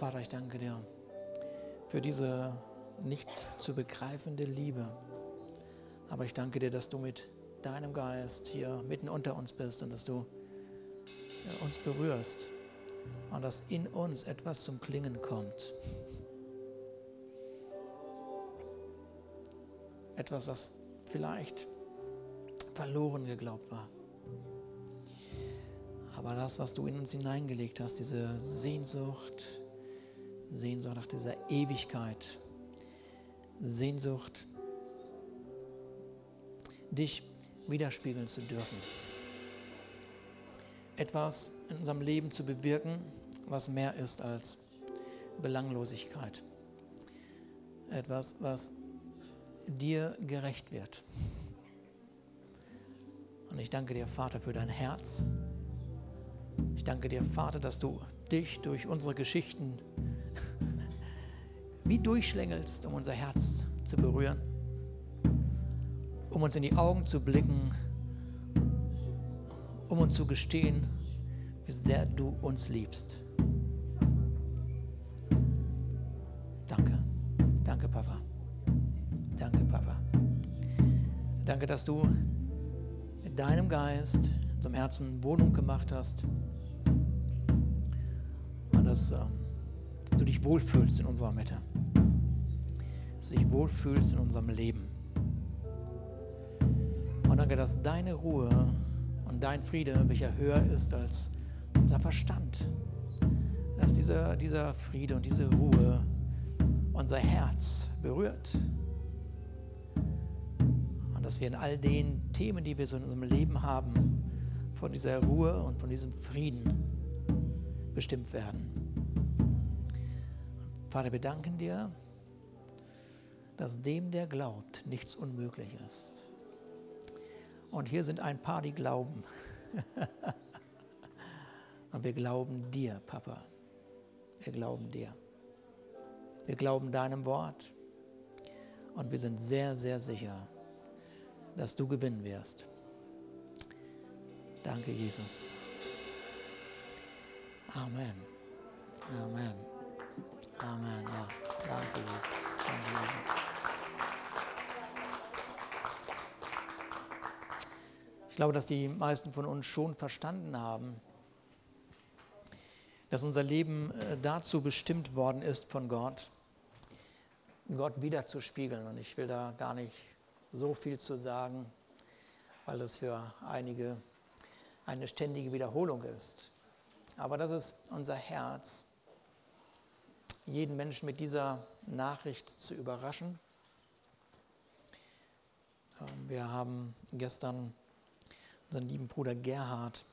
Vater, ich danke dir für diese nicht zu begreifende Liebe. Aber ich danke dir, dass du mit deinem Geist hier mitten unter uns bist und dass du uns berührst und dass in uns etwas zum Klingen kommt. Etwas, das vielleicht verloren geglaubt war. Aber das, was du in uns hineingelegt hast, diese Sehnsucht, Sehnsucht nach dieser Ewigkeit, Sehnsucht, dich widerspiegeln zu dürfen. Etwas in unserem Leben zu bewirken, was mehr ist als Belanglosigkeit. Etwas, was dir gerecht wird. Und ich danke dir, Vater, für dein Herz. Ich danke dir, Vater, dass du dich durch unsere Geschichten wie durchschlängelst, um unser Herz zu berühren, um uns in die Augen zu blicken, um uns zu gestehen, wie sehr du uns liebst. Danke. Danke, Papa. Danke, Papa. Danke, dass du mit deinem Geist in unserem Herzen Wohnung gemacht hast und dass ähm, du dich wohlfühlst in unserer Mitte dass du dich wohlfühlst in unserem Leben. Und danke, dass deine Ruhe und dein Friede, welcher höher ist als unser Verstand, dass dieser, dieser Friede und diese Ruhe unser Herz berührt. Und dass wir in all den Themen, die wir so in unserem Leben haben, von dieser Ruhe und von diesem Frieden bestimmt werden. Vater, wir danken dir dass dem, der glaubt, nichts unmöglich ist. Und hier sind ein paar, die glauben. Und wir glauben dir, Papa. Wir glauben dir. Wir glauben deinem Wort. Und wir sind sehr, sehr sicher, dass du gewinnen wirst. Danke, Jesus. Amen. Amen. Amen. Ja, danke, Jesus. Danke, Jesus. Glaube, dass die meisten von uns schon verstanden haben, dass unser Leben äh, dazu bestimmt worden ist von Gott, Gott wiederzuspiegeln. Und ich will da gar nicht so viel zu sagen, weil es für einige eine ständige Wiederholung ist. Aber das ist unser Herz, jeden Menschen mit dieser Nachricht zu überraschen. Ähm, wir haben gestern unseren lieben Bruder Gerhard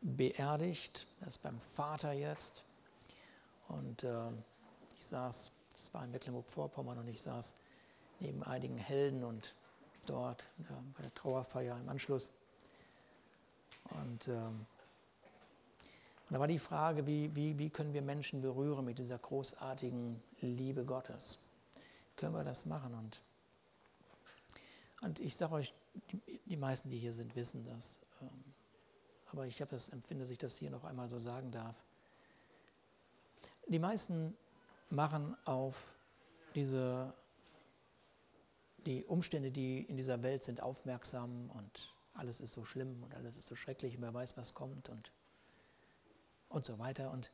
beerdigt. Er ist beim Vater jetzt. Und äh, ich saß, das war in Mecklenburg-Vorpommern, und ich saß neben einigen Helden und dort äh, bei der Trauerfeier im Anschluss. Und, äh, und da war die Frage, wie, wie, wie können wir Menschen berühren mit dieser großartigen Liebe Gottes? Können wir das machen? Und, und ich sage euch, die, meisten, die hier sind, wissen das. Ähm, aber ich das empfinde, dass ich das hier noch einmal so sagen darf. Die meisten machen auf diese, die Umstände, die in dieser Welt sind, aufmerksam und alles ist so schlimm und alles ist so schrecklich und wer weiß, was kommt und, und so weiter. Und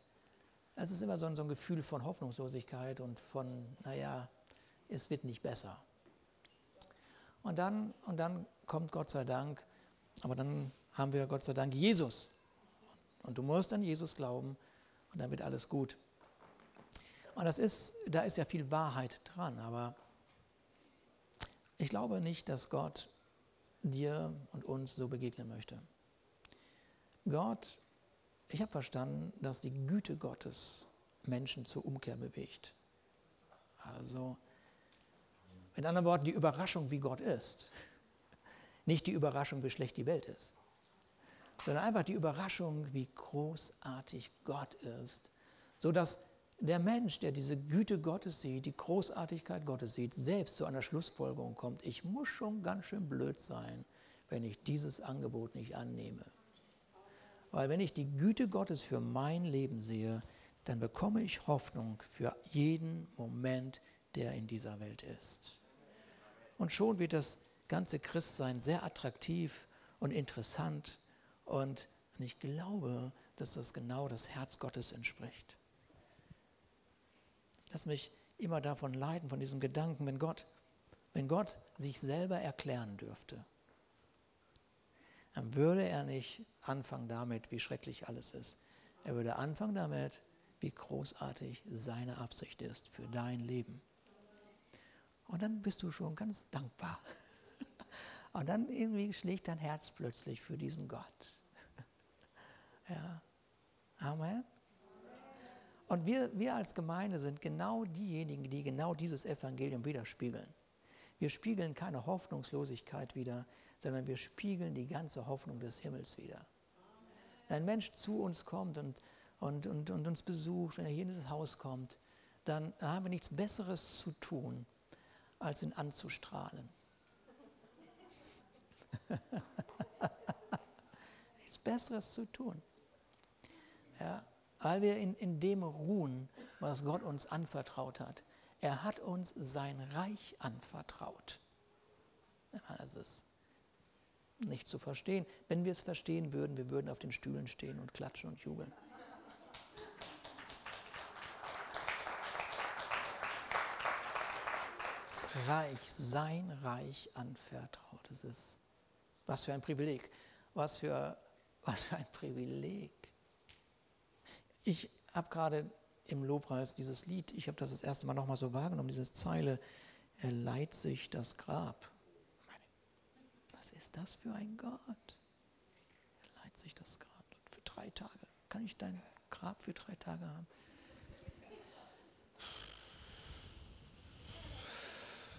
es ist immer so ein, so ein Gefühl von Hoffnungslosigkeit und von, naja, es wird nicht besser. Und dann, und dann kommt Gott sei Dank, aber dann haben wir Gott sei Dank Jesus. Und du musst an Jesus glauben und dann wird alles gut. Und das ist, da ist ja viel Wahrheit dran, aber ich glaube nicht, dass Gott dir und uns so begegnen möchte. Gott, ich habe verstanden, dass die Güte Gottes Menschen zur Umkehr bewegt. Also mit anderen Worten, die Überraschung, wie Gott ist. Nicht die Überraschung, wie schlecht die Welt ist, sondern einfach die Überraschung, wie großartig Gott ist, sodass der Mensch, der diese Güte Gottes sieht, die Großartigkeit Gottes sieht, selbst zu einer Schlussfolgerung kommt, ich muss schon ganz schön blöd sein, wenn ich dieses Angebot nicht annehme. Weil wenn ich die Güte Gottes für mein Leben sehe, dann bekomme ich Hoffnung für jeden Moment, der in dieser Welt ist. Und schon wird das ganze Christsein sehr attraktiv und interessant und ich glaube, dass das genau das Herz Gottes entspricht. Lass mich immer davon leiden, von diesem Gedanken, wenn Gott, wenn Gott sich selber erklären dürfte, dann würde er nicht anfangen damit, wie schrecklich alles ist. Er würde anfangen damit, wie großartig seine Absicht ist für dein Leben. Und dann bist du schon ganz dankbar. Und dann irgendwie schlägt dein Herz plötzlich für diesen Gott. Ja. Amen. Und wir, wir als Gemeinde sind genau diejenigen, die genau dieses Evangelium widerspiegeln. Wir spiegeln keine Hoffnungslosigkeit wider, sondern wir spiegeln die ganze Hoffnung des Himmels wider. Wenn ein Mensch zu uns kommt und, und, und, und uns besucht, wenn er hier in dieses Haus kommt, dann haben wir nichts Besseres zu tun, als ihn anzustrahlen. nichts Besseres zu tun. Ja, weil wir in, in dem ruhen, was Gott uns anvertraut hat. Er hat uns sein Reich anvertraut. Das ist nicht zu verstehen. Wenn wir es verstehen würden, wir würden auf den Stühlen stehen und klatschen und jubeln. Reich, sein Reich anvertraut. Das ist, was für ein Privileg. Was für, was für ein Privileg. Ich habe gerade im Lobpreis dieses Lied, ich habe das das erste Mal nochmal so wahrgenommen, diese Zeile, er leiht sich das Grab. Was ist das für ein Gott? Er leiht sich das Grab für drei Tage. Kann ich dein Grab für drei Tage haben?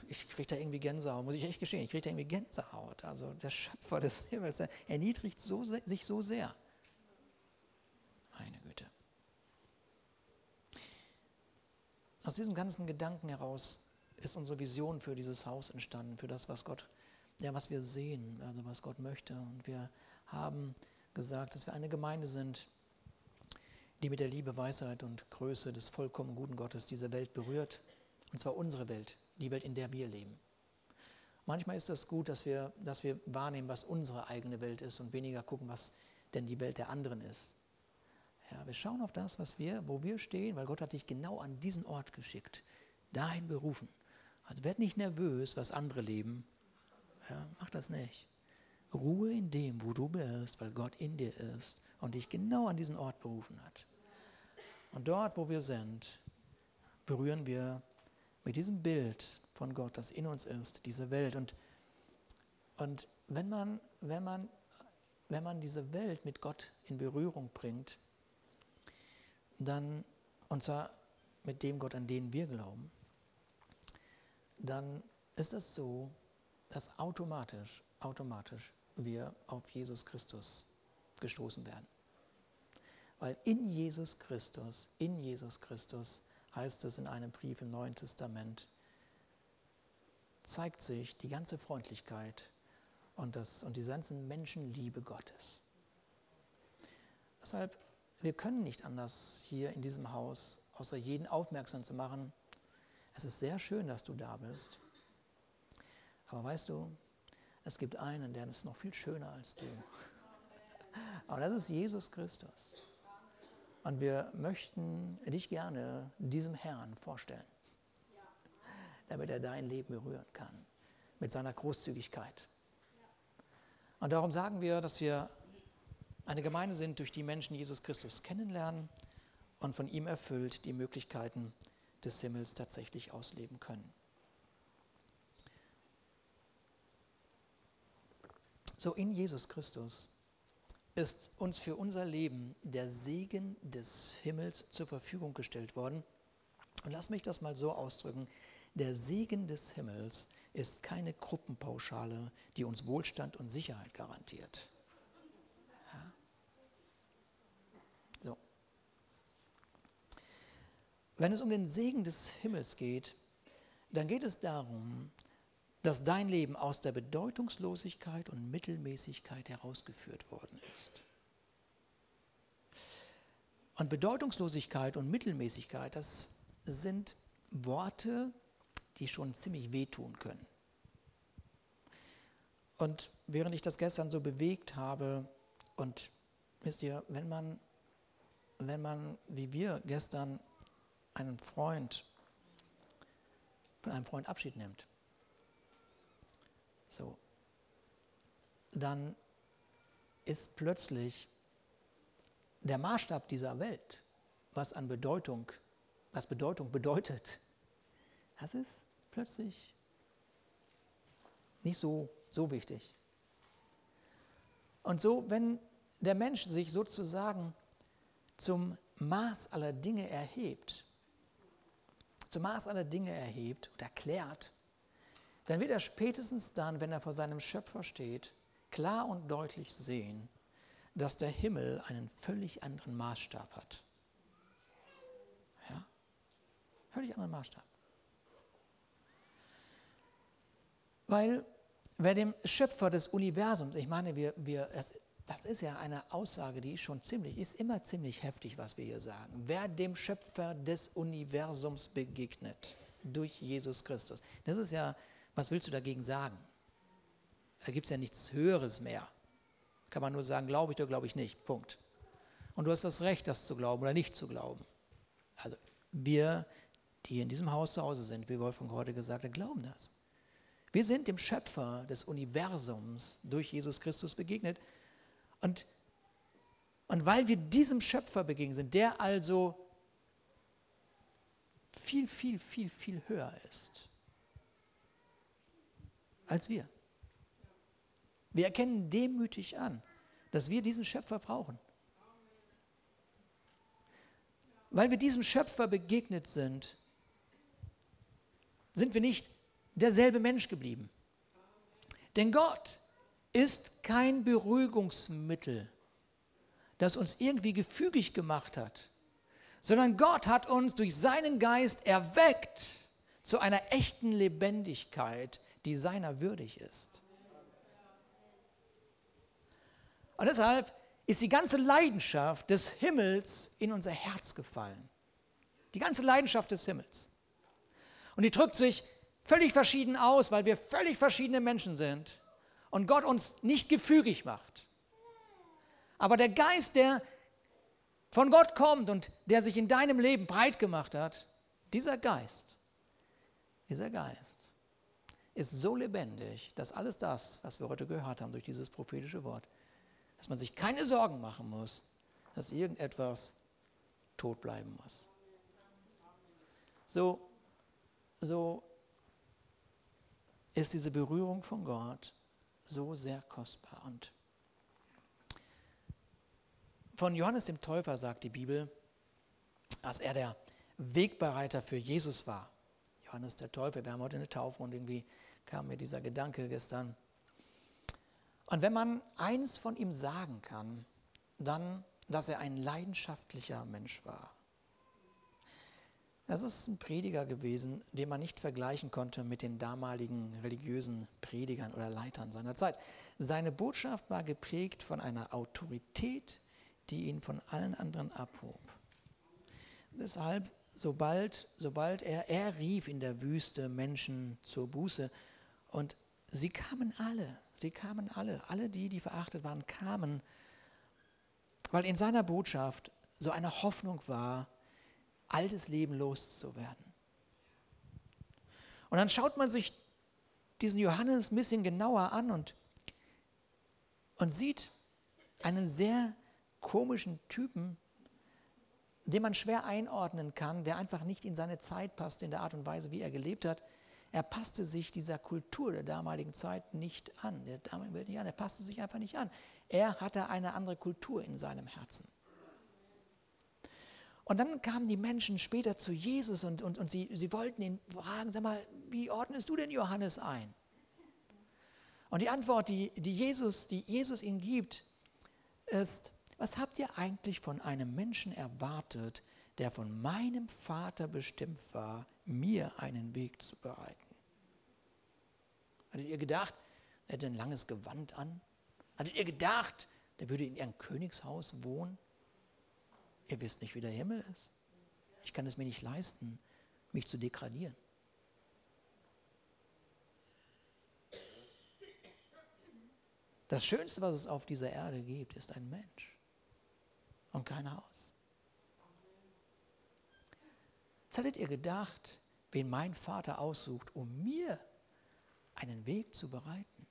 Ich kriege da irgendwie Gänsehaut, muss ich echt gestehen, ich kriege da irgendwie Gänsehaut. Also der Schöpfer des Himmels, er erniedrigt so, sich so sehr. Aus diesem ganzen Gedanken heraus ist unsere Vision für dieses Haus entstanden, für das, was Gott, ja, was wir sehen, also was Gott möchte. Und wir haben gesagt, dass wir eine Gemeinde sind, die mit der Liebe, Weisheit und Größe des vollkommen guten Gottes diese Welt berührt. Und zwar unsere Welt, die Welt, in der wir leben. Manchmal ist es das gut, dass wir, dass wir wahrnehmen, was unsere eigene Welt ist und weniger gucken, was denn die Welt der anderen ist. Ja, wir schauen auf das, was wir, wo wir stehen, weil Gott hat dich genau an diesen Ort geschickt, dahin berufen. Also werd nicht nervös, was andere leben. Ja, mach das nicht. Ruhe in dem, wo du bist, weil Gott in dir ist und dich genau an diesen Ort berufen hat. Und dort, wo wir sind, berühren wir mit diesem Bild von Gott, das in uns ist, diese Welt. Und, und wenn, man, wenn, man, wenn man diese Welt mit Gott in Berührung bringt, dann, und zwar mit dem Gott, an den wir glauben, dann ist es so, dass automatisch, automatisch wir auf Jesus Christus gestoßen werden. Weil in Jesus Christus, in Jesus Christus heißt es in einem Brief im Neuen Testament, zeigt sich die ganze Freundlichkeit und, das, und die ganze Menschenliebe Gottes. Deshalb wir können nicht anders hier in diesem Haus, außer jeden aufmerksam zu machen. Es ist sehr schön, dass du da bist. Aber weißt du, es gibt einen, der ist noch viel schöner als du. Aber das ist Jesus Christus. Und wir möchten dich gerne diesem Herrn vorstellen, damit er dein Leben berühren kann mit seiner Großzügigkeit. Und darum sagen wir, dass wir eine Gemeinde sind, durch die Menschen Jesus Christus kennenlernen und von ihm erfüllt die Möglichkeiten des Himmels tatsächlich ausleben können. So in Jesus Christus ist uns für unser Leben der Segen des Himmels zur Verfügung gestellt worden. Und lass mich das mal so ausdrücken. Der Segen des Himmels ist keine Gruppenpauschale, die uns Wohlstand und Sicherheit garantiert. Wenn es um den Segen des Himmels geht, dann geht es darum, dass dein Leben aus der Bedeutungslosigkeit und Mittelmäßigkeit herausgeführt worden ist. Und Bedeutungslosigkeit und Mittelmäßigkeit, das sind Worte, die schon ziemlich wehtun können. Und während ich das gestern so bewegt habe, und wisst ihr, wenn man, wenn man wie wir gestern einen Freund, von einem Freund Abschied nimmt, so, dann ist plötzlich der Maßstab dieser Welt, was an Bedeutung, was Bedeutung bedeutet, das ist plötzlich nicht so so wichtig. Und so, wenn der Mensch sich sozusagen zum Maß aller Dinge erhebt, zum Maß aller Dinge erhebt und erklärt, dann wird er spätestens dann, wenn er vor seinem Schöpfer steht, klar und deutlich sehen, dass der Himmel einen völlig anderen Maßstab hat. Ja? Völlig anderen Maßstab. Weil Wer dem Schöpfer des Universums, ich meine, wir, wir, es, das ist ja eine Aussage, die ist schon ziemlich, ist immer ziemlich heftig, was wir hier sagen. Wer dem Schöpfer des Universums begegnet durch Jesus Christus, das ist ja, was willst du dagegen sagen? Da gibt es ja nichts Höheres mehr. Kann man nur sagen, glaube ich oder glaube ich nicht. Punkt. Und du hast das Recht, das zu glauben oder nicht zu glauben. Also wir, die in diesem Haus zu Hause sind, wie Wolfgang heute gesagt hat, glauben das. Wir sind dem Schöpfer des Universums durch Jesus Christus begegnet. Und, und weil wir diesem Schöpfer begegnet sind, der also viel, viel, viel, viel höher ist als wir. Wir erkennen demütig an, dass wir diesen Schöpfer brauchen. Weil wir diesem Schöpfer begegnet sind, sind wir nicht derselbe Mensch geblieben. Denn Gott ist kein Beruhigungsmittel, das uns irgendwie gefügig gemacht hat, sondern Gott hat uns durch seinen Geist erweckt zu einer echten Lebendigkeit, die seiner würdig ist. Und deshalb ist die ganze Leidenschaft des Himmels in unser Herz gefallen. Die ganze Leidenschaft des Himmels. Und die drückt sich völlig verschieden aus, weil wir völlig verschiedene Menschen sind und Gott uns nicht gefügig macht. Aber der Geist, der von Gott kommt und der sich in deinem Leben breit gemacht hat, dieser Geist, dieser Geist ist so lebendig, dass alles das, was wir heute gehört haben durch dieses prophetische Wort, dass man sich keine Sorgen machen muss, dass irgendetwas tot bleiben muss. So, so ist diese Berührung von Gott so sehr kostbar. Und von Johannes dem Täufer sagt die Bibel, dass er der Wegbereiter für Jesus war. Johannes der Täufer, wir haben heute eine Taufe und irgendwie kam mir dieser Gedanke gestern. Und wenn man eins von ihm sagen kann, dann, dass er ein leidenschaftlicher Mensch war. Das ist ein Prediger gewesen, den man nicht vergleichen konnte mit den damaligen religiösen Predigern oder Leitern seiner Zeit. Seine Botschaft war geprägt von einer Autorität, die ihn von allen anderen abhob. Deshalb, sobald, sobald er, er rief in der Wüste Menschen zur Buße und sie kamen alle, sie kamen alle, alle die, die verachtet waren, kamen, weil in seiner Botschaft so eine Hoffnung war, altes Leben loszuwerden. Und dann schaut man sich diesen Johannes ein bisschen genauer an und, und sieht einen sehr komischen Typen, den man schwer einordnen kann, der einfach nicht in seine Zeit passt, in der Art und Weise, wie er gelebt hat. Er passte sich dieser Kultur der damaligen Zeit nicht an, der damaligen Welt nicht an. Er passte sich einfach nicht an. Er hatte eine andere Kultur in seinem Herzen. Und dann kamen die Menschen später zu Jesus und, und, und sie, sie wollten ihn fragen, sag mal, wie ordnest du denn Johannes ein? Und die Antwort, die, die, Jesus, die Jesus ihnen gibt, ist, was habt ihr eigentlich von einem Menschen erwartet, der von meinem Vater bestimmt war, mir einen Weg zu bereiten? Hattet ihr gedacht, er hätte ein langes Gewand an? Hattet ihr gedacht, der würde in ihrem Königshaus wohnen? Ihr wisst nicht, wie der Himmel ist. Ich kann es mir nicht leisten, mich zu degradieren. Das Schönste, was es auf dieser Erde gibt, ist ein Mensch und kein Haus. Jetzt hattet ihr gedacht, wen mein Vater aussucht, um mir einen Weg zu bereiten.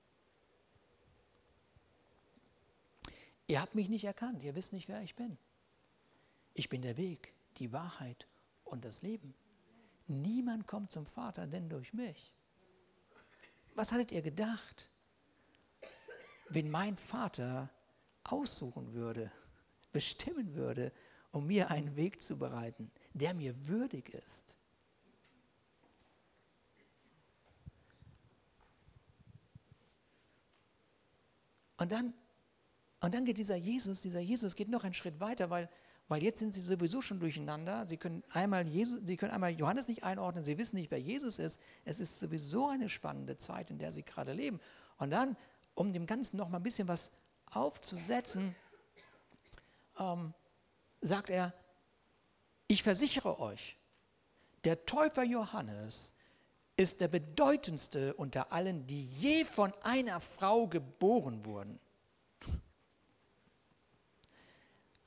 Ihr habt mich nicht erkannt, ihr wisst nicht, wer ich bin. Ich bin der Weg, die Wahrheit und das Leben. Niemand kommt zum Vater, denn durch mich. Was hattet ihr gedacht, wenn mein Vater aussuchen würde, bestimmen würde, um mir einen Weg zu bereiten, der mir würdig ist? Und dann, und dann geht dieser Jesus, dieser Jesus geht noch einen Schritt weiter, weil weil jetzt sind sie sowieso schon durcheinander. Sie können einmal, Jesus, sie können einmal Johannes nicht einordnen, sie wissen nicht, wer Jesus ist. Es ist sowieso eine spannende Zeit, in der sie gerade leben. Und dann, um dem Ganzen noch mal ein bisschen was aufzusetzen, ähm, sagt er, ich versichere euch, der Täufer Johannes ist der bedeutendste unter allen, die je von einer Frau geboren wurden.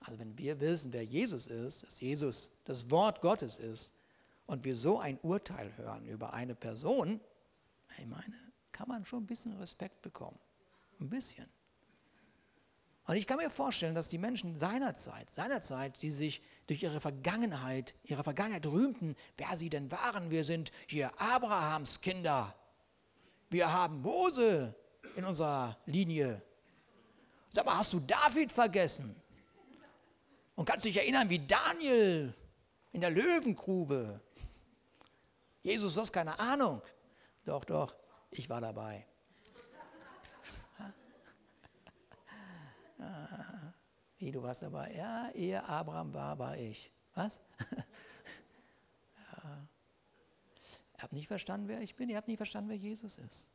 Also wenn wir wissen, wer Jesus ist, dass Jesus das Wort Gottes ist und wir so ein Urteil hören über eine Person, ich meine, kann man schon ein bisschen Respekt bekommen. Ein bisschen. Und ich kann mir vorstellen, dass die Menschen seinerzeit, seinerzeit, die sich durch ihre Vergangenheit, ihre Vergangenheit rühmten, wer sie denn waren. Wir sind hier Abrahams Kinder. Wir haben Mose in unserer Linie. Sag mal, hast du David vergessen? Und kannst dich erinnern, wie Daniel in der Löwengrube. Jesus, du hast keine Ahnung. Doch, doch, ich war dabei. Wie, du warst dabei? Ja, ehe Abraham war, war ich. Was? ja. Ihr habt nicht verstanden, wer ich bin. Ihr habt nicht verstanden, wer Jesus ist.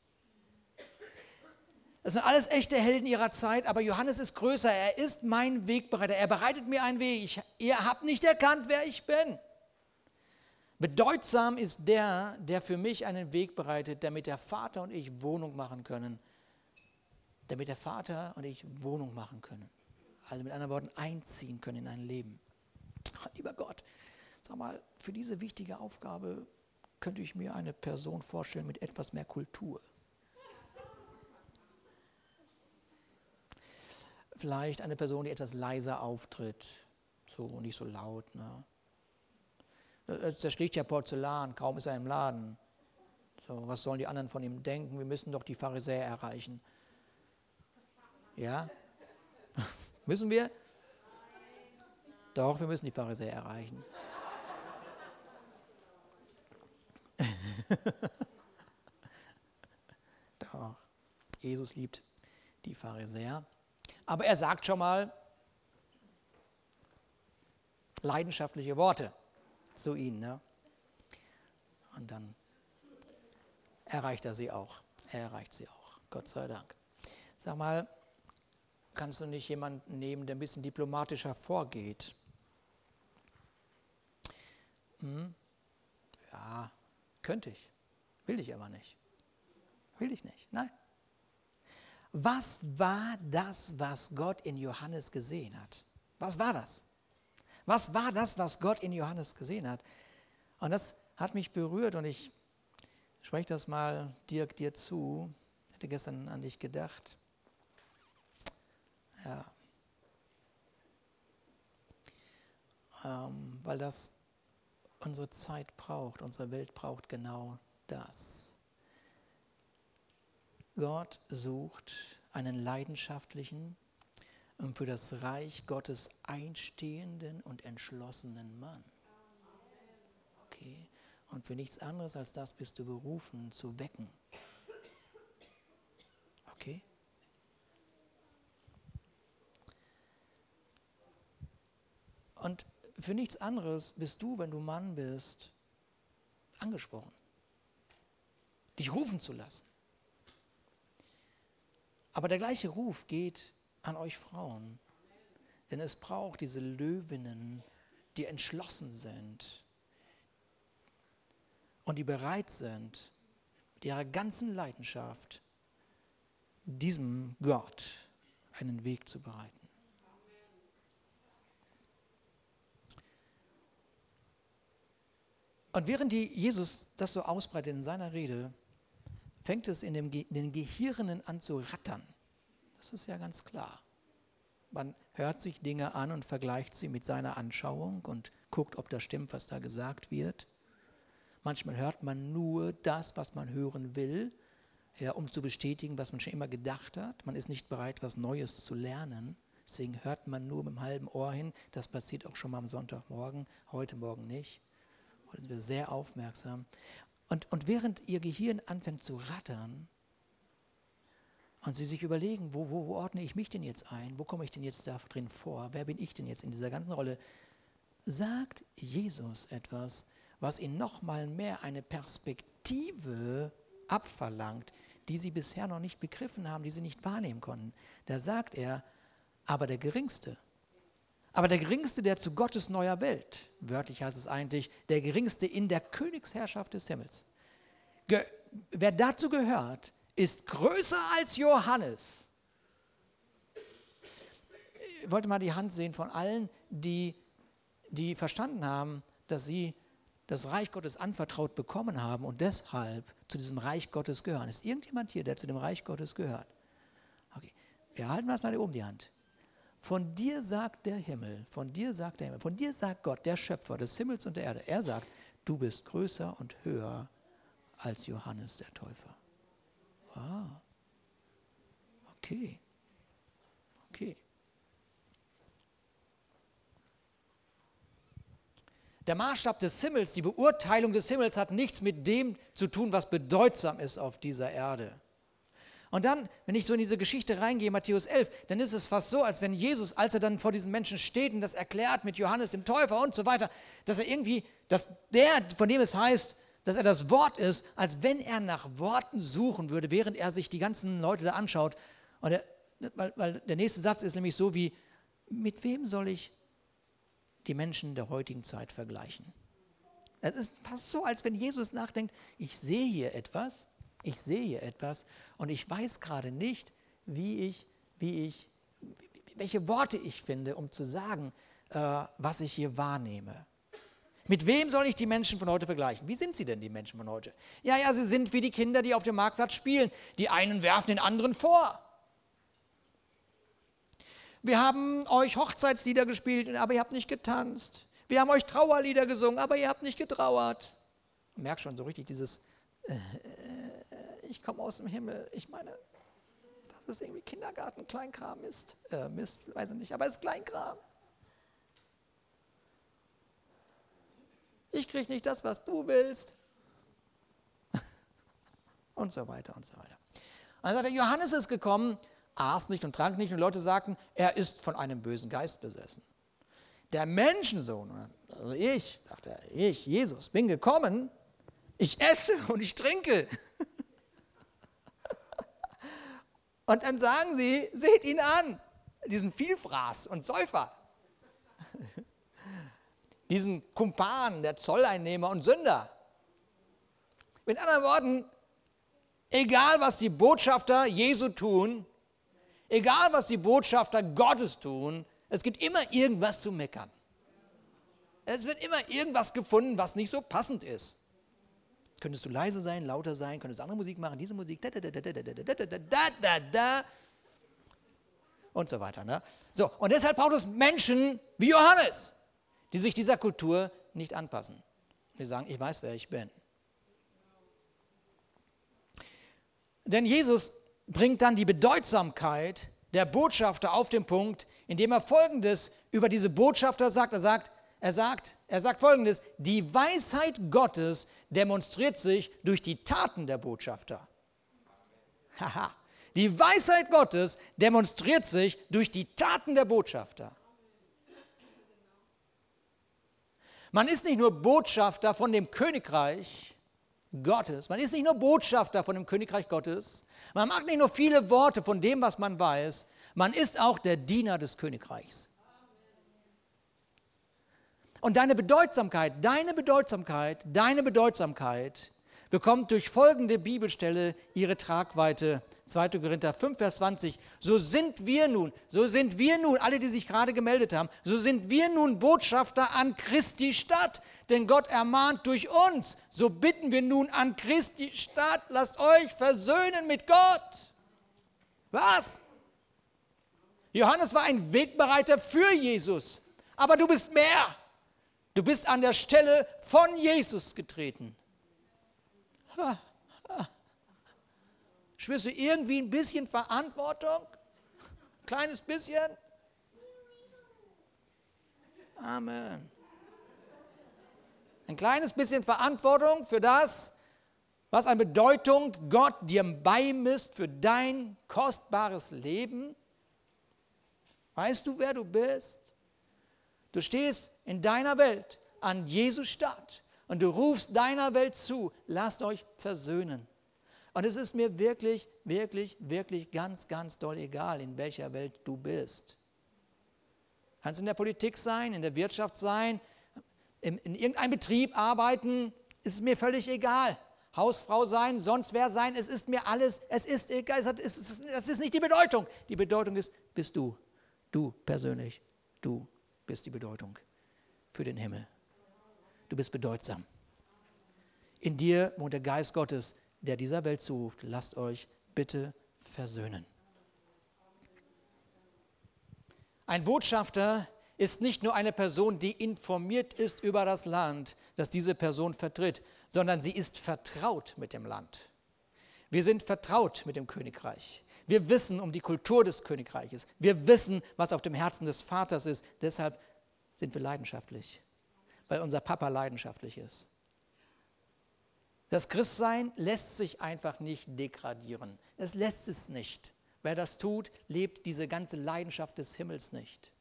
Das sind alles echte Helden ihrer Zeit, aber Johannes ist größer. Er ist mein Wegbereiter. Er bereitet mir einen Weg. Ich, ihr habt nicht erkannt, wer ich bin. Bedeutsam ist der, der für mich einen Weg bereitet, damit der Vater und ich Wohnung machen können. Damit der Vater und ich Wohnung machen können. Also mit anderen Worten einziehen können in ein Leben. Lieber Gott, sag mal, für diese wichtige Aufgabe könnte ich mir eine Person vorstellen mit etwas mehr Kultur. vielleicht eine Person, die etwas leiser auftritt, so nicht so laut. Ne? Es zerschlägt ja Porzellan, kaum ist er im Laden. So, was sollen die anderen von ihm denken? Wir müssen doch die Pharisäer erreichen. Ja? Müssen wir? Doch, wir müssen die Pharisäer erreichen. Doch, Jesus liebt die Pharisäer. Aber er sagt schon mal leidenschaftliche Worte zu ihnen. Ne? Und dann erreicht er sie auch. Er erreicht sie auch. Gott sei Dank. Sag mal, kannst du nicht jemanden nehmen, der ein bisschen diplomatischer vorgeht? Hm? Ja, könnte ich. Will ich aber nicht. Will ich nicht. Nein. Was war das, was Gott in Johannes gesehen hat? Was war das? Was war das, was Gott in Johannes gesehen hat? Und das hat mich berührt und ich spreche das mal Dirk dir zu. Ich hatte gestern an dich gedacht. Ja. Ähm, weil das unsere Zeit braucht, unsere Welt braucht genau das. Gott sucht einen leidenschaftlichen und für das Reich Gottes einstehenden und entschlossenen Mann. Okay? Und für nichts anderes als das bist du berufen zu wecken. Okay? Und für nichts anderes bist du, wenn du Mann bist, angesprochen, dich rufen zu lassen. Aber der gleiche Ruf geht an euch Frauen. Denn es braucht diese Löwinnen, die entschlossen sind und die bereit sind, mit ihrer ganzen Leidenschaft diesem Gott einen Weg zu bereiten. Und während die Jesus das so ausbreitet in seiner Rede, fängt es in, dem, in den Gehirnen an zu rattern. Das ist ja ganz klar. Man hört sich Dinge an und vergleicht sie mit seiner Anschauung und guckt, ob das stimmt, was da gesagt wird. Manchmal hört man nur das, was man hören will, ja, um zu bestätigen, was man schon immer gedacht hat. Man ist nicht bereit, was Neues zu lernen. Deswegen hört man nur mit dem halben Ohr hin. Das passiert auch schon mal am Sonntagmorgen, heute Morgen nicht. Sind wir sehr aufmerksam. Und, und während ihr Gehirn anfängt zu rattern und sie sich überlegen, wo, wo, wo ordne ich mich denn jetzt ein? Wo komme ich denn jetzt da drin vor? Wer bin ich denn jetzt in dieser ganzen Rolle? Sagt Jesus etwas, was ihnen nochmal mehr eine Perspektive abverlangt, die sie bisher noch nicht begriffen haben, die sie nicht wahrnehmen konnten. Da sagt er, aber der Geringste, aber der Geringste, der zu Gottes neuer Welt, wörtlich heißt es eigentlich, der Geringste in der Königsherrschaft des Himmels. Ge wer dazu gehört, ist größer als Johannes. Ich wollte mal die Hand sehen von allen, die, die verstanden haben, dass sie das Reich Gottes anvertraut bekommen haben und deshalb zu diesem Reich Gottes gehören. Ist irgendjemand hier, der zu dem Reich Gottes gehört? Okay, wir halten das mal hier oben die Hand. Von dir sagt der Himmel, von dir sagt der Himmel, von dir sagt Gott, der Schöpfer des Himmels und der Erde. Er sagt, du bist größer und höher als Johannes der Täufer. Ah, okay, okay. Der Maßstab des Himmels, die Beurteilung des Himmels hat nichts mit dem zu tun, was bedeutsam ist auf dieser Erde. Und dann, wenn ich so in diese Geschichte reingehe, Matthäus 11, dann ist es fast so, als wenn Jesus, als er dann vor diesen Menschen steht und das erklärt mit Johannes dem Täufer und so weiter, dass er irgendwie, dass der, von dem es heißt, dass er das Wort ist, als wenn er nach Worten suchen würde, während er sich die ganzen Leute da anschaut. Und er, weil, weil der nächste Satz ist nämlich so wie, mit wem soll ich die Menschen der heutigen Zeit vergleichen. Es ist fast so, als wenn Jesus nachdenkt, ich sehe hier etwas, ich sehe etwas und ich weiß gerade nicht, wie ich, wie ich, welche Worte ich finde, um zu sagen, äh, was ich hier wahrnehme. Mit wem soll ich die Menschen von heute vergleichen? Wie sind sie denn, die Menschen von heute? Ja, ja, sie sind wie die Kinder, die auf dem Marktplatz spielen. Die einen werfen den anderen vor. Wir haben euch Hochzeitslieder gespielt, aber ihr habt nicht getanzt. Wir haben euch Trauerlieder gesungen, aber ihr habt nicht getrauert. Ich merke schon so richtig dieses, äh, äh, ich komme aus dem Himmel. Ich meine, dass es irgendwie Kindergarten, Kleinkram ist. Äh, Mist, weiß ich nicht, aber es ist Kleinkram. Ich kriege nicht das, was du willst. und so weiter und so weiter. Dann sagt er, Johannes ist gekommen, aß nicht und trank nicht und Leute sagten, er ist von einem bösen Geist besessen. Der Menschensohn, also ich, sagt er, ich, Jesus, bin gekommen, ich esse und ich trinke. Und dann sagen sie, seht ihn an, diesen Vielfraß und Säufer, diesen Kumpan, der Zolleinnehmer und Sünder. Mit anderen Worten, egal was die Botschafter Jesu tun, Egal, was die Botschafter Gottes tun, es gibt immer irgendwas zu meckern. Es wird immer irgendwas gefunden, was nicht so passend ist. Könntest du leise sein, lauter sein, könntest du andere Musik machen, diese Musik, da, da, da, da, da, da, da, da, da, da, und so weiter. Ne? So, und deshalb braucht es Menschen wie Johannes, die sich dieser Kultur nicht anpassen. Die sagen, ich weiß, wer ich bin. Denn Jesus bringt dann die Bedeutsamkeit der Botschafter auf den Punkt, indem er Folgendes über diese Botschafter sagt. Er sagt, er sagt, er sagt Folgendes, die Weisheit Gottes demonstriert sich durch die Taten der Botschafter. Haha. Die Weisheit Gottes demonstriert sich durch die Taten der Botschafter. Man ist nicht nur Botschafter von dem Königreich Gottes, man ist nicht nur Botschafter von dem Königreich Gottes, man macht nicht nur viele Worte von dem, was man weiß, man ist auch der Diener des Königreichs. Und deine Bedeutsamkeit, deine Bedeutsamkeit, deine Bedeutsamkeit bekommt durch folgende Bibelstelle ihre Tragweite. 2. Korinther 5, Vers 20. So sind wir nun, so sind wir nun, alle, die sich gerade gemeldet haben, so sind wir nun Botschafter an Christi Stadt. Denn Gott ermahnt durch uns. So bitten wir nun an Christi Stadt, lasst euch versöhnen mit Gott. Was? Johannes war ein Wegbereiter für Jesus. Aber du bist mehr. Du bist an der Stelle von Jesus getreten. Ha. Spürst du irgendwie ein bisschen Verantwortung? Kleines bisschen? Amen. Ein kleines bisschen Verantwortung für das, was an Bedeutung Gott dir beimisst für dein kostbares Leben. Weißt du, wer du bist? Du stehst in deiner Welt an Jesus Stadt und du rufst deiner Welt zu, lasst euch versöhnen. Und es ist mir wirklich, wirklich, wirklich ganz, ganz doll egal, in welcher Welt du bist. Kannst in der Politik sein, in der Wirtschaft sein, in, in irgendeinem Betrieb arbeiten, ist mir völlig egal. Hausfrau sein, sonst wer sein, es ist mir alles, es ist egal, es ist, das ist nicht die Bedeutung. Die Bedeutung ist, bist du, du persönlich, du bist die Bedeutung für den Himmel. Du bist bedeutsam. In dir wohnt der Geist Gottes, der dieser Welt zuruft, lasst euch bitte versöhnen. Ein Botschafter ist nicht nur eine Person, die informiert ist über das Land, das diese Person vertritt, sondern sie ist vertraut mit dem Land. Wir sind vertraut mit dem Königreich. Wir wissen um die Kultur des Königreiches. Wir wissen, was auf dem Herzen des Vaters ist. Deshalb sind wir leidenschaftlich, weil unser Papa leidenschaftlich ist. Das Christsein lässt sich einfach nicht degradieren. Es lässt es nicht. Wer das tut, lebt diese ganze Leidenschaft des Himmels nicht.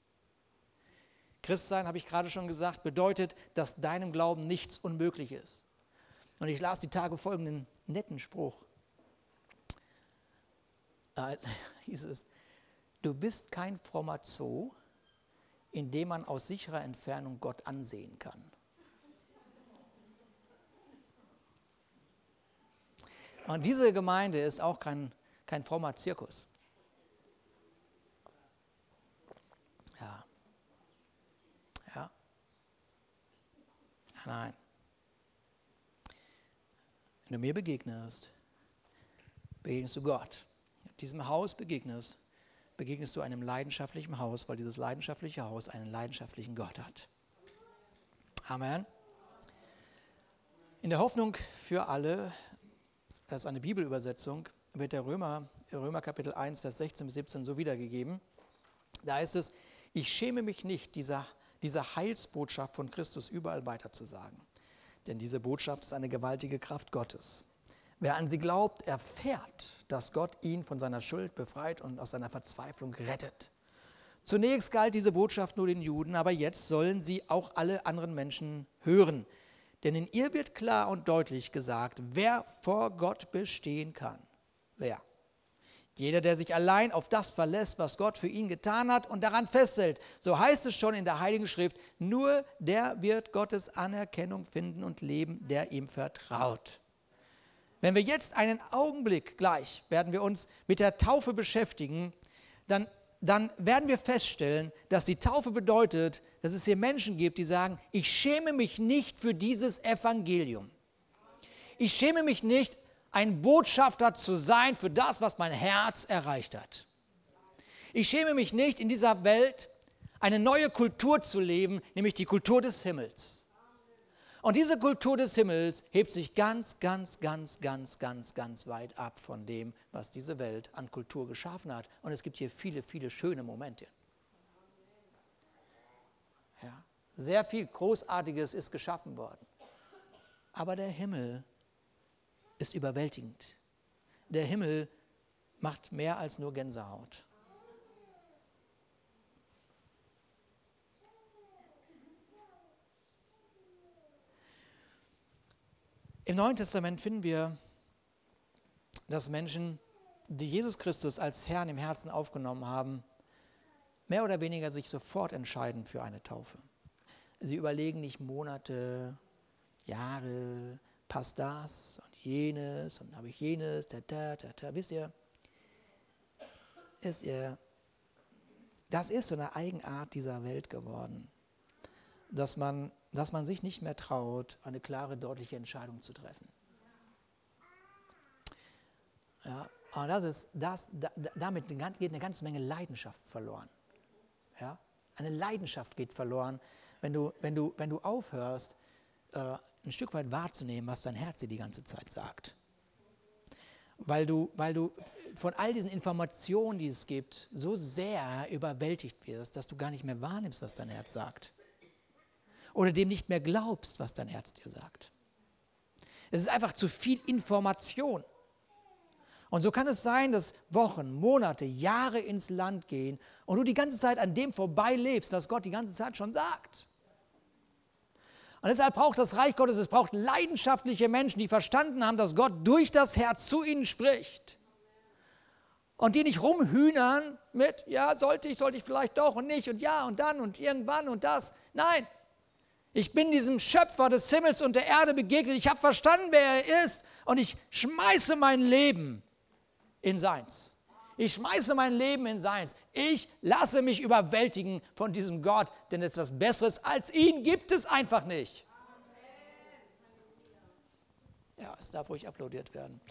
Christsein, habe ich gerade schon gesagt, bedeutet, dass deinem Glauben nichts unmöglich ist. Und ich las die Tage folgenden netten Spruch. Da hieß es, du bist kein frommer Zoo, in dem man aus sicherer Entfernung Gott ansehen kann. Und diese Gemeinde ist auch kein, kein frommer Zirkus. Ja. Ja. Nein. Wenn du mir begegnest, begegnest du Gott. Diesem Haus begegnest, begegnest du einem leidenschaftlichen Haus, weil dieses leidenschaftliche Haus einen leidenschaftlichen Gott hat. Amen. In der Hoffnung für alle, das ist eine Bibelübersetzung, wird der Römer, Römer Kapitel 1, Vers 16 bis 17 so wiedergegeben. Da heißt es, ich schäme mich nicht, dieser, diese Heilsbotschaft von Christus überall weiterzusagen. Denn diese Botschaft ist eine gewaltige Kraft Gottes. Wer an sie glaubt, erfährt, dass Gott ihn von seiner Schuld befreit und aus seiner Verzweiflung rettet. Zunächst galt diese Botschaft nur den Juden, aber jetzt sollen sie auch alle anderen Menschen hören. Denn in ihr wird klar und deutlich gesagt, wer vor Gott bestehen kann. Wer? Jeder, der sich allein auf das verlässt, was Gott für ihn getan hat und daran festhält. So heißt es schon in der Heiligen Schrift, nur der wird Gottes Anerkennung finden und leben, der ihm vertraut. Wenn wir jetzt einen Augenblick gleich werden wir uns mit der Taufe beschäftigen, dann, dann werden wir feststellen, dass die Taufe bedeutet, dass es hier Menschen gibt, die sagen, ich schäme mich nicht für dieses Evangelium. Ich schäme mich nicht, ein Botschafter zu sein für das, was mein Herz erreicht hat. Ich schäme mich nicht, in dieser Welt eine neue Kultur zu leben, nämlich die Kultur des Himmels. Und diese Kultur des Himmels hebt sich ganz, ganz, ganz, ganz, ganz, ganz weit ab von dem, was diese Welt an Kultur geschaffen hat. Und es gibt hier viele, viele schöne Momente. Ja, sehr viel Großartiges ist geschaffen worden. Aber der Himmel ist überwältigend. Der Himmel macht mehr als nur Gänsehaut. Im Neuen Testament finden wir, dass Menschen, die Jesus Christus als Herrn im Herzen aufgenommen haben, mehr oder weniger sich sofort entscheiden für eine Taufe. sie überlegen nicht Monate, Jahre, passt das und jenes und habe ich jenes, da, da, da, da. Wisst ihr, ist ihr, das ist so eine Eigenart dieser Welt geworden, dass man, dass man sich nicht mehr traut, eine klare, deutliche Entscheidung zu treffen. Ja, und das ist, das, damit geht eine ganze Menge Leidenschaft verloren. Ja? Eine Leidenschaft geht verloren, wenn du, wenn du, wenn du aufhörst, äh, ein Stück weit wahrzunehmen, was dein Herz dir die ganze Zeit sagt. Weil du, weil du von all diesen Informationen, die es gibt, so sehr überwältigt wirst, dass du gar nicht mehr wahrnimmst, was dein Herz sagt. Oder dem nicht mehr glaubst, was dein Herz dir sagt. Es ist einfach zu viel Information. Und so kann es sein, dass Wochen, Monate, Jahre ins Land gehen und du die ganze Zeit an dem vorbeilebst, was Gott die ganze Zeit schon sagt. Und deshalb braucht das Reich Gottes, es braucht leidenschaftliche Menschen, die verstanden haben, dass Gott durch das Herz zu ihnen spricht. Und die nicht rumhühnern mit, ja, sollte ich, sollte ich vielleicht doch und nicht und ja und dann und irgendwann und das. Nein, ich bin diesem Schöpfer des Himmels und der Erde begegnet. Ich habe verstanden, wer er ist und ich schmeiße mein Leben in seins. Ich schmeiße mein Leben in seins. Ich lasse mich überwältigen von diesem Gott, denn etwas Besseres als ihn gibt es einfach nicht. Ja, es darf ruhig applaudiert werden.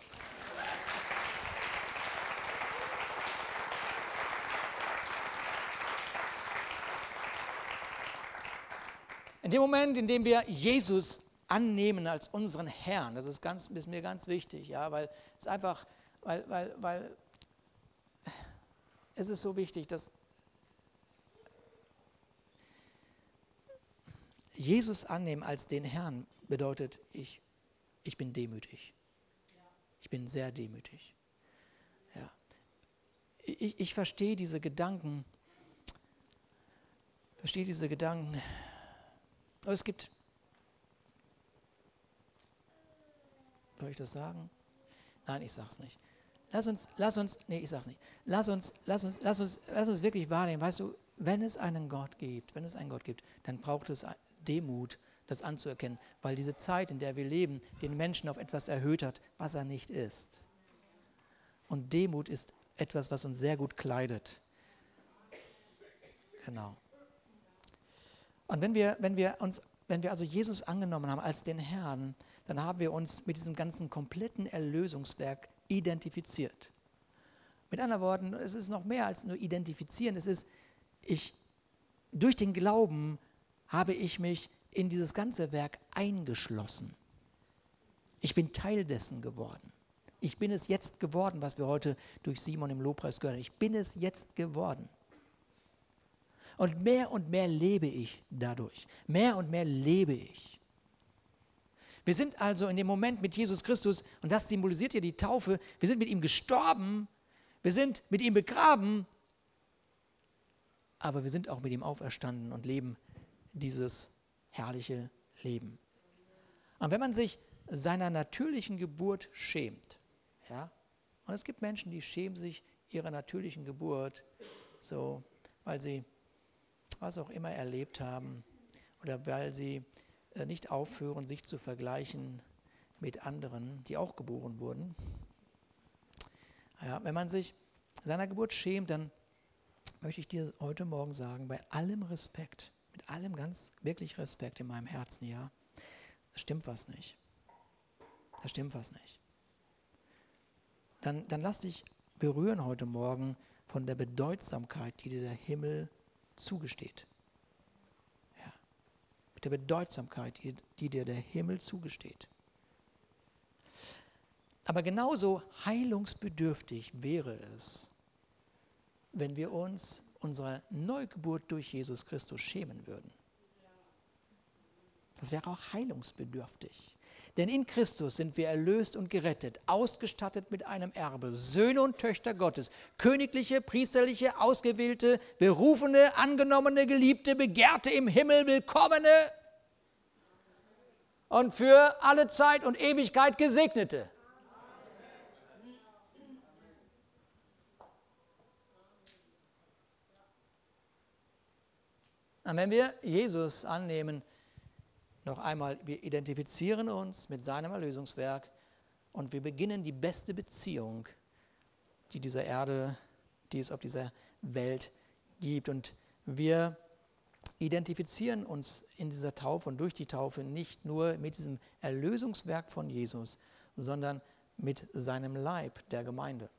In dem Moment, in dem wir Jesus annehmen als unseren Herrn, das ist, ganz, ist mir ganz wichtig, ja, weil es einfach, weil, weil, weil es ist so wichtig, dass Jesus annehmen als den Herrn bedeutet, ich, ich bin demütig. Ich bin sehr demütig. Ja. Ich, ich verstehe diese Gedanken, verstehe diese Gedanken. Aber es gibt, soll ich das sagen? Nein, ich sage es nicht. Lass uns, lass uns, nee, ich sag's nicht. Lass uns, lass uns, lass uns, lass uns wirklich wahrnehmen. Weißt du, wenn es einen Gott gibt, wenn es einen Gott gibt, dann braucht es Demut, das anzuerkennen, weil diese Zeit, in der wir leben, den Menschen auf etwas erhöht hat, was er nicht ist. Und Demut ist etwas, was uns sehr gut kleidet. Genau. Und wenn wir, wenn wir uns, wenn wir also Jesus angenommen haben als den Herrn, dann haben wir uns mit diesem ganzen kompletten Erlösungswerk identifiziert. Mit anderen Worten, es ist noch mehr als nur identifizieren, es ist, ich, durch den Glauben habe ich mich in dieses ganze Werk eingeschlossen. Ich bin Teil dessen geworden. Ich bin es jetzt geworden, was wir heute durch Simon im Lobpreis gehört haben. Ich bin es jetzt geworden. Und mehr und mehr lebe ich dadurch. Mehr und mehr lebe ich. Wir sind also in dem Moment mit Jesus Christus, und das symbolisiert ja die Taufe, wir sind mit ihm gestorben, wir sind mit ihm begraben, aber wir sind auch mit ihm auferstanden und leben dieses herrliche Leben. Und wenn man sich seiner natürlichen Geburt schämt, ja, und es gibt Menschen, die schämen sich ihrer natürlichen Geburt, so, weil sie was auch immer erlebt haben oder weil sie äh, nicht aufhören, sich zu vergleichen mit anderen, die auch geboren wurden. Ja, wenn man sich seiner Geburt schämt, dann möchte ich dir heute Morgen sagen, bei allem Respekt, mit allem ganz wirklich Respekt in meinem Herzen, ja, da stimmt was nicht. Da stimmt was nicht. Dann, dann lass dich berühren heute Morgen von der Bedeutsamkeit, die dir der Himmel zugesteht der Bedeutsamkeit, die, die dir der Himmel zugesteht. Aber genauso heilungsbedürftig wäre es, wenn wir uns unserer Neugeburt durch Jesus Christus schämen würden. Das wäre auch heilungsbedürftig. Denn in Christus sind wir erlöst und gerettet, ausgestattet mit einem Erbe, Söhne und Töchter Gottes, königliche, priesterliche, ausgewählte, berufene, angenommene, geliebte, begehrte im Himmel, willkommene und für alle Zeit und Ewigkeit gesegnete. Und wenn wir Jesus annehmen, noch einmal, wir identifizieren uns mit seinem Erlösungswerk und wir beginnen die beste Beziehung, die dieser Erde, die es auf dieser Welt gibt. Und wir identifizieren uns in dieser Taufe und durch die Taufe nicht nur mit diesem Erlösungswerk von Jesus, sondern mit seinem Leib der Gemeinde.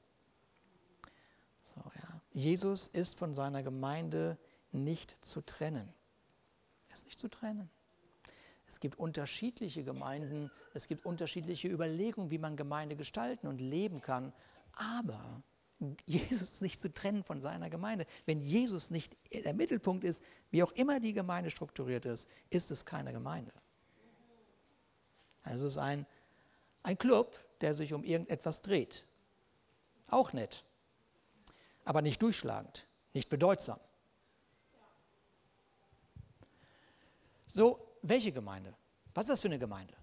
So, ja. Jesus ist von seiner Gemeinde nicht zu trennen. Er ist nicht zu trennen. Es gibt unterschiedliche Gemeinden, es gibt unterschiedliche Überlegungen, wie man Gemeinde gestalten und leben kann. Aber Jesus nicht zu trennen von seiner Gemeinde. Wenn Jesus nicht der Mittelpunkt ist, wie auch immer die Gemeinde strukturiert ist, ist es keine Gemeinde. Also es ist ein, ein Club, der sich um irgendetwas dreht. Auch nett, aber nicht durchschlagend, nicht bedeutsam. So, welche Gemeinde? Was ist das für eine Gemeinde?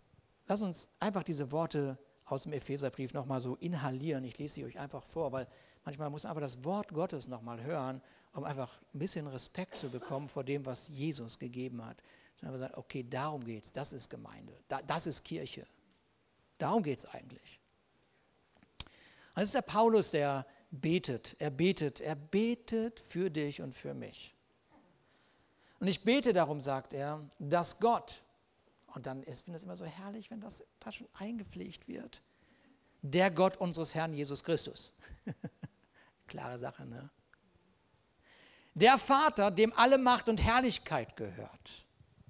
Lass uns einfach diese Worte aus dem Epheserbrief nochmal so inhalieren. Ich lese sie euch einfach vor, weil manchmal muss man einfach das Wort Gottes nochmal hören, um einfach ein bisschen Respekt zu bekommen vor dem, was Jesus gegeben hat. Sondern sagen, okay, darum geht es, das ist Gemeinde, das ist Kirche. Darum geht es eigentlich. das ist der Paulus, der betet, er betet, er betet für dich und für mich. Und ich bete darum, sagt er, dass Gott, und dann ist, es immer so herrlich, wenn das da schon eingepflegt wird, der Gott unseres Herrn Jesus Christus. Klare Sache, ne? Der Vater, dem alle Macht und Herrlichkeit gehört.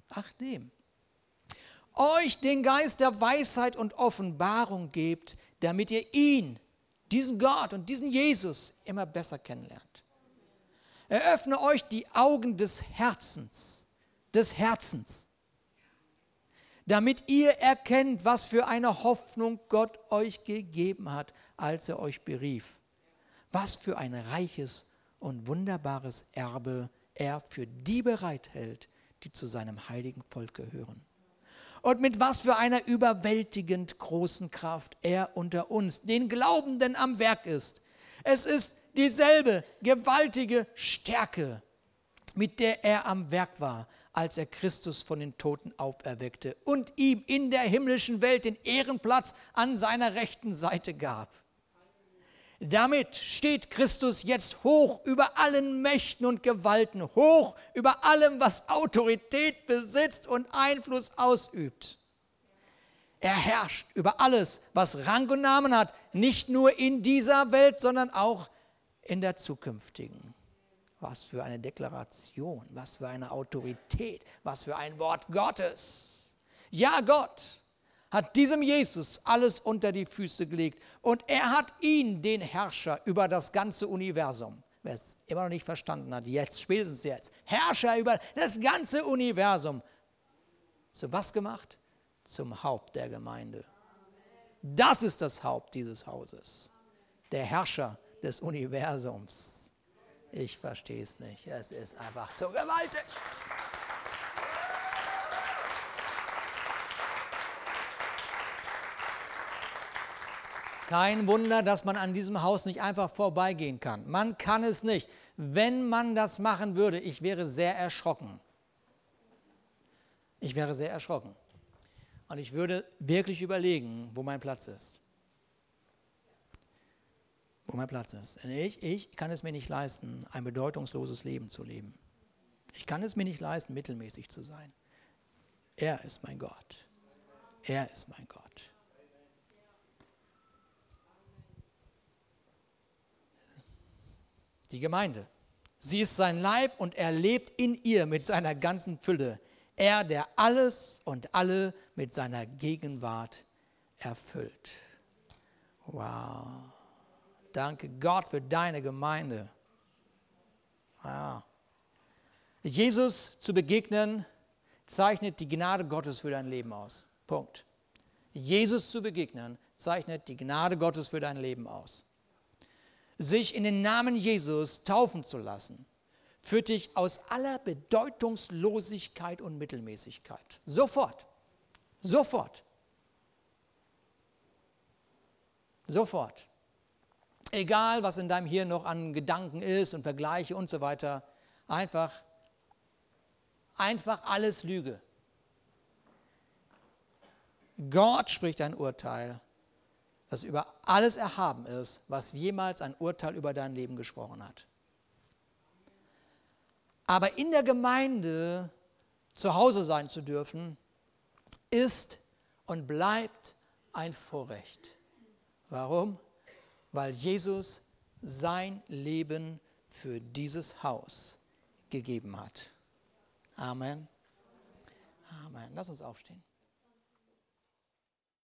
Ach dem. Euch den Geist der Weisheit und Offenbarung gebt, damit ihr ihn, diesen Gott und diesen Jesus immer besser kennenlernt. Eröffne euch die Augen des Herzens, des Herzens, damit ihr erkennt, was für eine Hoffnung Gott euch gegeben hat, als er euch berief. Was für ein reiches und wunderbares Erbe er für die bereithält, die zu seinem heiligen Volk gehören. Und mit was für einer überwältigend großen Kraft er unter uns, den Glaubenden, am Werk ist. Es ist dieselbe gewaltige Stärke, mit der er am Werk war, als er Christus von den Toten auferweckte und ihm in der himmlischen Welt den Ehrenplatz an seiner rechten Seite gab. Damit steht Christus jetzt hoch über allen Mächten und Gewalten, hoch über allem, was Autorität besitzt und Einfluss ausübt. Er herrscht über alles, was Rang und Namen hat, nicht nur in dieser Welt, sondern auch in der zukünftigen. Was für eine Deklaration, was für eine Autorität, was für ein Wort Gottes. Ja, Gott hat diesem Jesus alles unter die Füße gelegt und er hat ihn, den Herrscher über das ganze Universum, wer es immer noch nicht verstanden hat, jetzt, spätestens jetzt, Herrscher über das ganze Universum, zu was gemacht? Zum Haupt der Gemeinde. Das ist das Haupt dieses Hauses. Der Herrscher des Universums. Ich verstehe es nicht. Es ist einfach zu gewaltig. Kein Wunder, dass man an diesem Haus nicht einfach vorbeigehen kann. Man kann es nicht. Wenn man das machen würde, ich wäre sehr erschrocken. Ich wäre sehr erschrocken. Und ich würde wirklich überlegen, wo mein Platz ist wo mein Platz ist. Ich, ich kann es mir nicht leisten, ein bedeutungsloses Leben zu leben. Ich kann es mir nicht leisten, mittelmäßig zu sein. Er ist mein Gott. Er ist mein Gott. Die Gemeinde. Sie ist sein Leib und er lebt in ihr mit seiner ganzen Fülle. Er, der alles und alle mit seiner Gegenwart erfüllt. Wow. Danke Gott für deine Gemeinde. Ja. Jesus zu begegnen, zeichnet die Gnade Gottes für dein Leben aus. Punkt. Jesus zu begegnen, zeichnet die Gnade Gottes für dein Leben aus. Sich in den Namen Jesus taufen zu lassen, führt dich aus aller Bedeutungslosigkeit und Mittelmäßigkeit. Sofort. Sofort. Sofort. Egal, was in deinem Hirn noch an Gedanken ist und Vergleiche und so weiter, einfach einfach alles Lüge. Gott spricht ein Urteil, das über alles erhaben ist, was jemals ein Urteil über dein Leben gesprochen hat. Aber in der Gemeinde zu Hause sein zu dürfen, ist und bleibt ein Vorrecht. Warum? Weil Jesus sein Leben für dieses Haus gegeben hat. Amen. Amen. Lass uns aufstehen.